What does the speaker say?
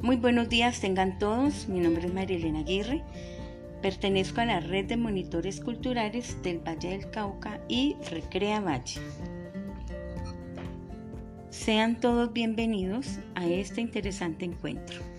Muy buenos días tengan todos. Mi nombre es Marilena Aguirre. Pertenezco a la red de monitores culturales del Valle del Cauca y Recrea Valle. Sean todos bienvenidos a este interesante encuentro.